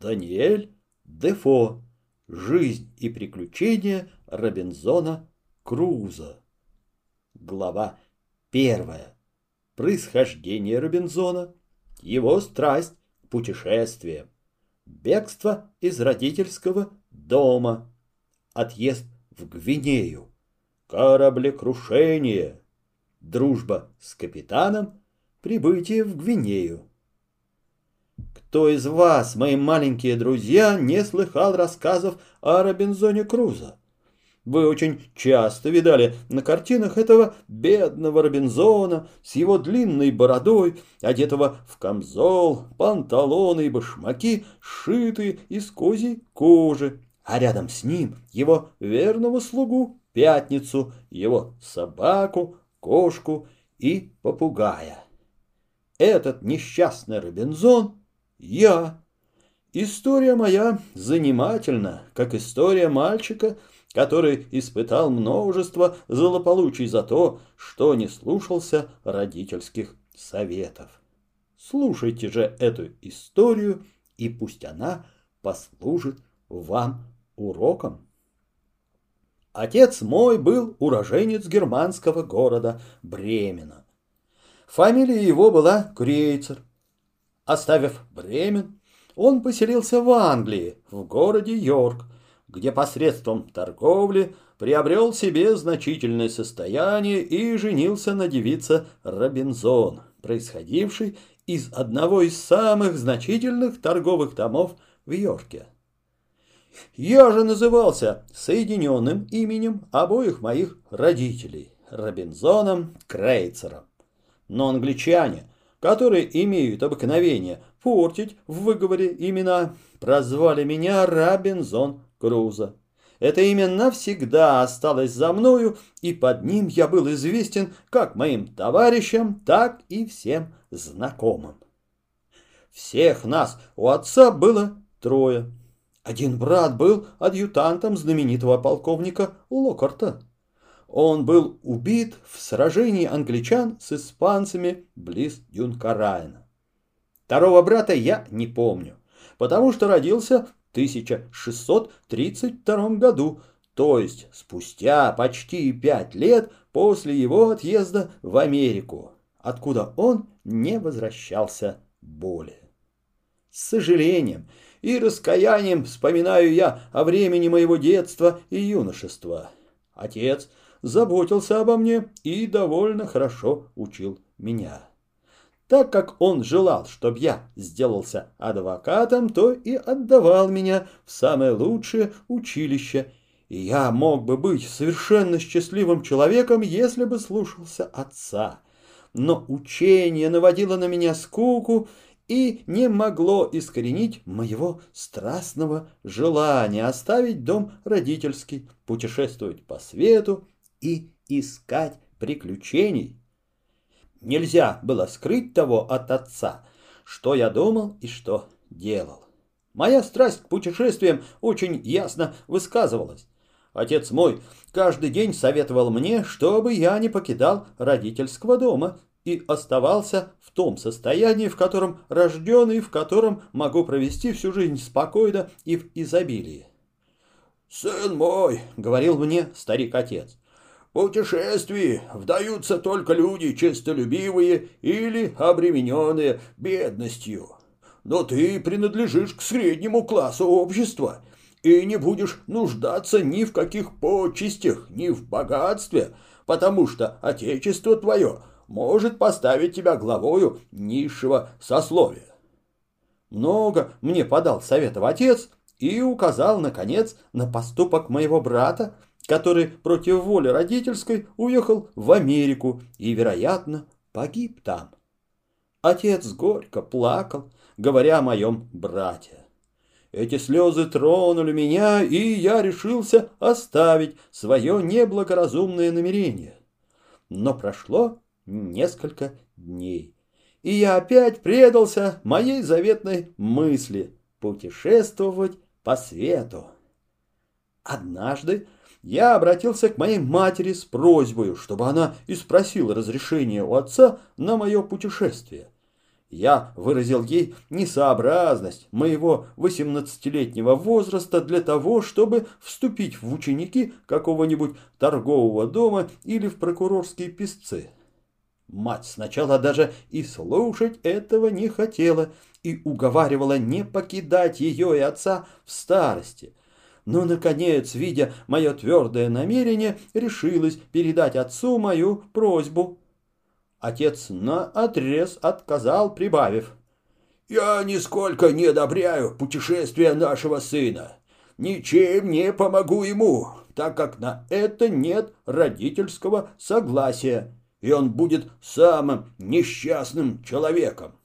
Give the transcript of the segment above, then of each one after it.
Даниэль Дефо. Жизнь и приключения Робинзона Круза. Глава первая. Происхождение Робинзона, его страсть к путешествиям, бегство из родительского дома, отъезд в Гвинею, кораблекрушение, дружба с капитаном, прибытие в Гвинею. Кто из вас, мои маленькие друзья, не слыхал рассказов о Робинзоне Крузо? Вы очень часто видали на картинах этого бедного Робинзона с его длинной бородой, одетого в камзол, панталоны и башмаки, сшитые из козьей кожи, а рядом с ним его верного слугу Пятницу, его собаку, кошку и попугая. Этот несчастный Робинзон я. История моя занимательна, как история мальчика, который испытал множество злополучий за то, что не слушался родительских советов. Слушайте же эту историю, и пусть она послужит вам уроком. Отец мой был уроженец германского города Бремена. Фамилия его была Крейцер. Оставив Бремен, он поселился в Англии, в городе Йорк, где посредством торговли приобрел себе значительное состояние и женился на девице Робинзон, происходившей из одного из самых значительных торговых домов в Йорке. Я же назывался соединенным именем обоих моих родителей, Робинзоном Крейцером. Но англичане, которые имеют обыкновение портить в выговоре имена, прозвали меня Робинзон Крузо. Это имя навсегда осталось за мною, и под ним я был известен как моим товарищам, так и всем знакомым. Всех нас у отца было трое. Один брат был адъютантом знаменитого полковника Локарта. Он был убит в сражении англичан с испанцами близ Дюнкарайна. Второго брата я не помню, потому что родился в 1632 году, то есть спустя почти пять лет после его отъезда в Америку, откуда он не возвращался более. С сожалением и раскаянием вспоминаю я о времени моего детства и юношества. Отец заботился обо мне и довольно хорошо учил меня. Так как он желал, чтобы я сделался адвокатом, то и отдавал меня в самое лучшее училище, и я мог бы быть совершенно счастливым человеком, если бы слушался отца. Но учение наводило на меня скуку, и не могло искоренить моего страстного желания оставить дом родительский, путешествовать по свету и искать приключений. Нельзя было скрыть того от отца, что я думал и что делал. Моя страсть к путешествиям очень ясно высказывалась. Отец мой каждый день советовал мне, чтобы я не покидал родительского дома и оставался в том состоянии, в котором рожден и в котором могу провести всю жизнь спокойно и в изобилии. «Сын мой», — говорил мне старик-отец, — «путешествии вдаются только люди честолюбивые или обремененные бедностью. Но ты принадлежишь к среднему классу общества» и не будешь нуждаться ни в каких почестях, ни в богатстве, потому что отечество твое может поставить тебя главою низшего сословия. Много мне подал советов отец и указал, наконец, на поступок моего брата, который против воли родительской уехал в Америку и, вероятно, погиб там. Отец горько плакал, говоря о моем брате. Эти слезы тронули меня, и я решился оставить свое неблагоразумное намерение. Но прошло несколько дней. И я опять предался моей заветной мысли путешествовать по свету. Однажды я обратился к моей матери с просьбой, чтобы она и спросила разрешения у отца на мое путешествие. Я выразил ей несообразность моего восемнадцатилетнего возраста для того, чтобы вступить в ученики какого-нибудь торгового дома или в прокурорские писцы. Мать сначала даже и слушать этого не хотела и уговаривала не покидать ее и отца в старости. Но, наконец, видя мое твердое намерение, решилась передать отцу мою просьбу. Отец наотрез отказал, прибавив. «Я нисколько не одобряю путешествия нашего сына. Ничем не помогу ему, так как на это нет родительского согласия, и он будет самым несчастным человеком».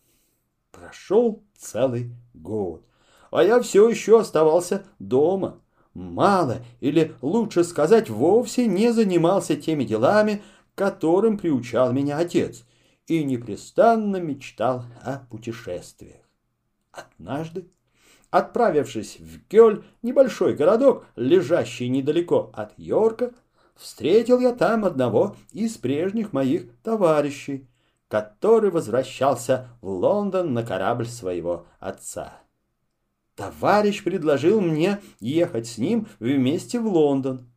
Прошел целый год, а я все еще оставался дома. Мало, или лучше сказать, вовсе не занимался теми делами, которым приучал меня отец, и непрестанно мечтал о путешествиях. Однажды, отправившись в Гёль, небольшой городок, лежащий недалеко от Йорка, встретил я там одного из прежних моих товарищей, который возвращался в Лондон на корабль своего отца. Товарищ предложил мне ехать с ним вместе в Лондон.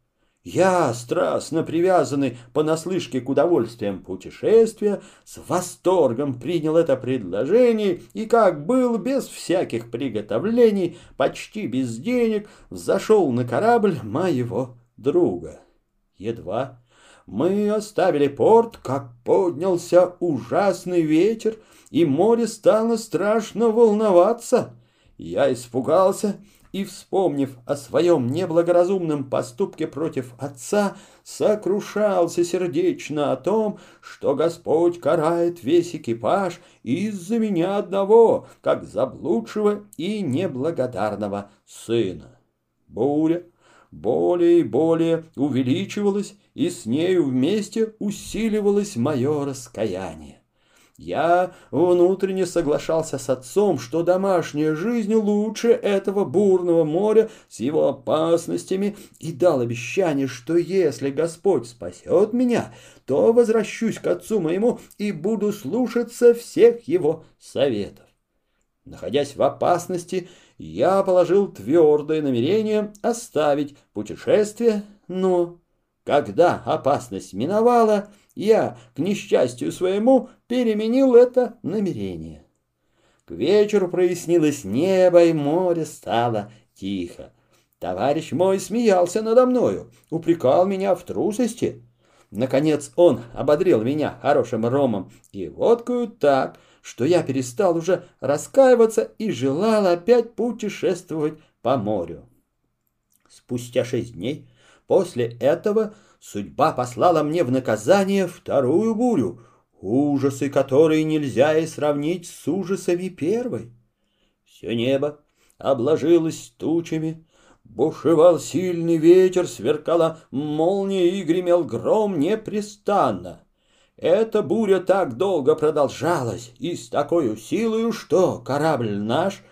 Я, страстно привязанный понаслышке к удовольствиям путешествия, с восторгом принял это предложение и, как был, без всяких приготовлений, почти без денег, зашел на корабль моего друга. Едва мы оставили порт, как поднялся ужасный ветер, и море стало страшно волноваться. Я испугался и, вспомнив о своем неблагоразумном поступке против отца, сокрушался сердечно о том, что Господь карает весь экипаж из-за меня одного, как заблудшего и неблагодарного сына. Буря более и более увеличивалась, и с нею вместе усиливалось мое раскаяние. Я внутренне соглашался с отцом, что домашняя жизнь лучше этого бурного моря с его опасностями, и дал обещание, что если Господь спасет меня, то возвращусь к отцу моему и буду слушаться всех его советов. Находясь в опасности, я положил твердое намерение оставить путешествие, но когда опасность миновала, я, к несчастью своему, переменил это намерение. К вечеру прояснилось небо, и море стало тихо. Товарищ мой смеялся надо мною, упрекал меня в трусости. Наконец он ободрил меня хорошим ромом и водкою так, что я перестал уже раскаиваться и желал опять путешествовать по морю. Спустя шесть дней после этого судьба послала мне в наказание вторую бурю, ужасы которой нельзя и сравнить с ужасами первой. Все небо обложилось тучами, бушевал сильный ветер, сверкала молния и гремел гром непрестанно. Эта буря так долго продолжалась и с такой силой, что корабль наш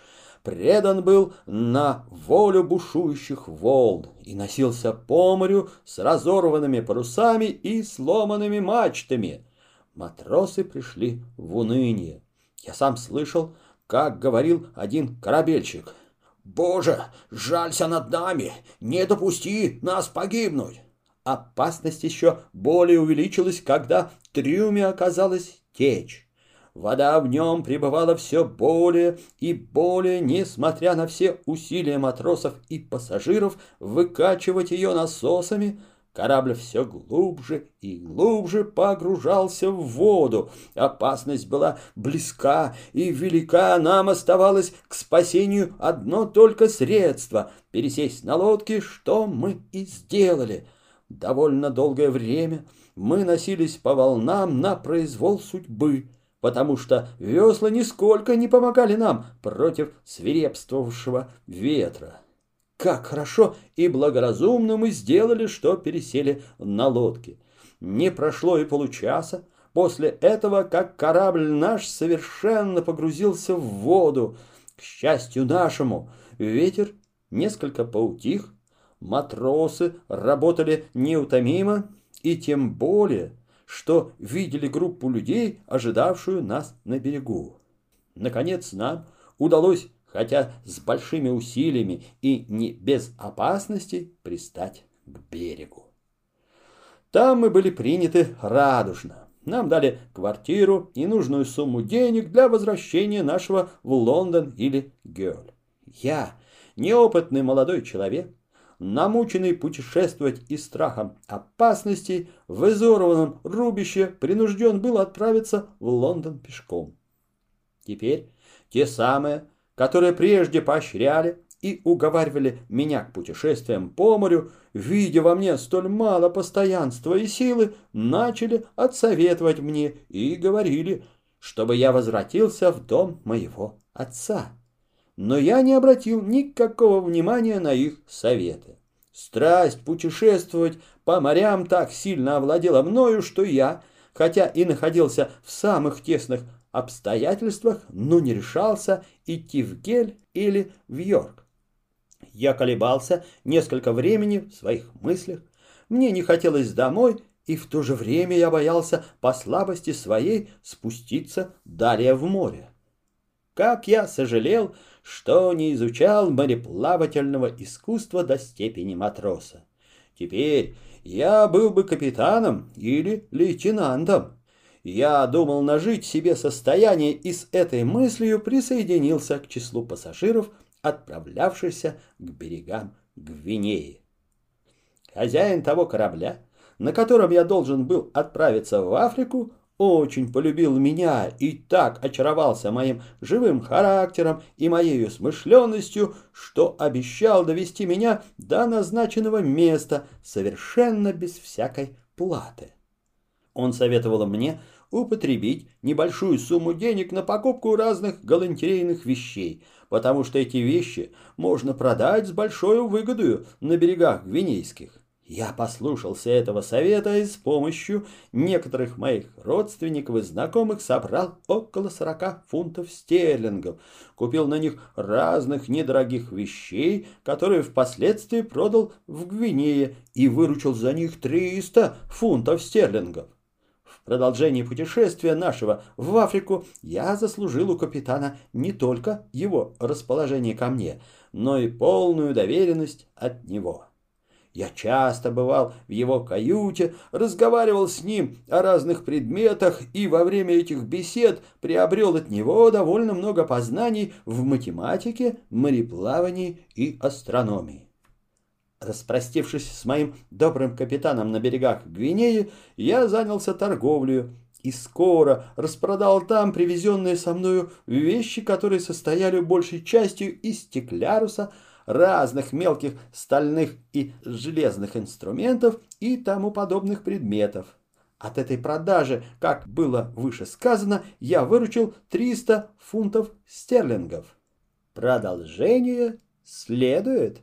предан был на волю бушующих волн и носился по морю с разорванными парусами и сломанными мачтами. Матросы пришли в уныние. Я сам слышал, как говорил один корабельщик. «Боже, жалься над нами! Не допусти нас погибнуть!» Опасность еще более увеличилась, когда трюме оказалась течь. Вода в нем пребывала все более и более, несмотря на все усилия матросов и пассажиров выкачивать ее насосами, Корабль все глубже и глубже погружался в воду. Опасность была близка и велика. Нам оставалось к спасению одно только средство — пересесть на лодке, что мы и сделали. Довольно долгое время мы носились по волнам на произвол судьбы потому что весла нисколько не помогали нам против свирепствовавшего ветра. Как хорошо и благоразумно мы сделали, что пересели на лодке. Не прошло и получаса после этого, как корабль наш совершенно погрузился в воду. К счастью нашему, ветер несколько поутих, матросы работали неутомимо, и тем более – что видели группу людей, ожидавшую нас на берегу. Наконец нам удалось, хотя с большими усилиями и не без опасностей, пристать к берегу. Там мы были приняты радужно. Нам дали квартиру и нужную сумму денег для возвращения нашего в Лондон или Гёль. Я, неопытный молодой человек, намученный путешествовать и страхом опасностей, в изорванном рубище принужден был отправиться в Лондон пешком. Теперь те самые, которые прежде поощряли и уговаривали меня к путешествиям по морю, видя во мне столь мало постоянства и силы, начали отсоветовать мне и говорили, чтобы я возвратился в дом моего отца. Но я не обратил никакого внимания на их советы. Страсть путешествовать по морям так сильно овладела мною, что я, хотя и находился в самых тесных обстоятельствах, но не решался идти в Гель или в Йорк. Я колебался несколько времени в своих мыслях. Мне не хотелось домой, и в то же время я боялся по слабости своей спуститься далее в море. Как я сожалел, что не изучал мореплавательного искусства до степени матроса. Теперь я был бы капитаном или лейтенантом. Я думал нажить себе состояние и с этой мыслью присоединился к числу пассажиров – отправлявшийся к берегам Гвинеи. Хозяин того корабля, на котором я должен был отправиться в Африку, очень полюбил меня и так очаровался моим живым характером и моей смышленностью, что обещал довести меня до назначенного места совершенно без всякой платы. Он советовал мне употребить небольшую сумму денег на покупку разных галантерейных вещей, потому что эти вещи можно продать с большой выгодою на берегах Гвинейских. Я послушался этого совета и с помощью некоторых моих родственников и знакомых собрал около сорока фунтов стерлингов, купил на них разных недорогих вещей, которые впоследствии продал в Гвинее и выручил за них триста фунтов стерлингов продолжении путешествия нашего в Африку я заслужил у капитана не только его расположение ко мне, но и полную доверенность от него. Я часто бывал в его каюте, разговаривал с ним о разных предметах и во время этих бесед приобрел от него довольно много познаний в математике, мореплавании и астрономии. Распростившись с моим добрым капитаном на берегах Гвинеи, я занялся торговлей и скоро распродал там привезенные со мною вещи, которые состояли большей частью из стекляруса, разных мелких стальных и железных инструментов и тому подобных предметов. От этой продажи, как было выше сказано, я выручил 300 фунтов стерлингов. Продолжение следует.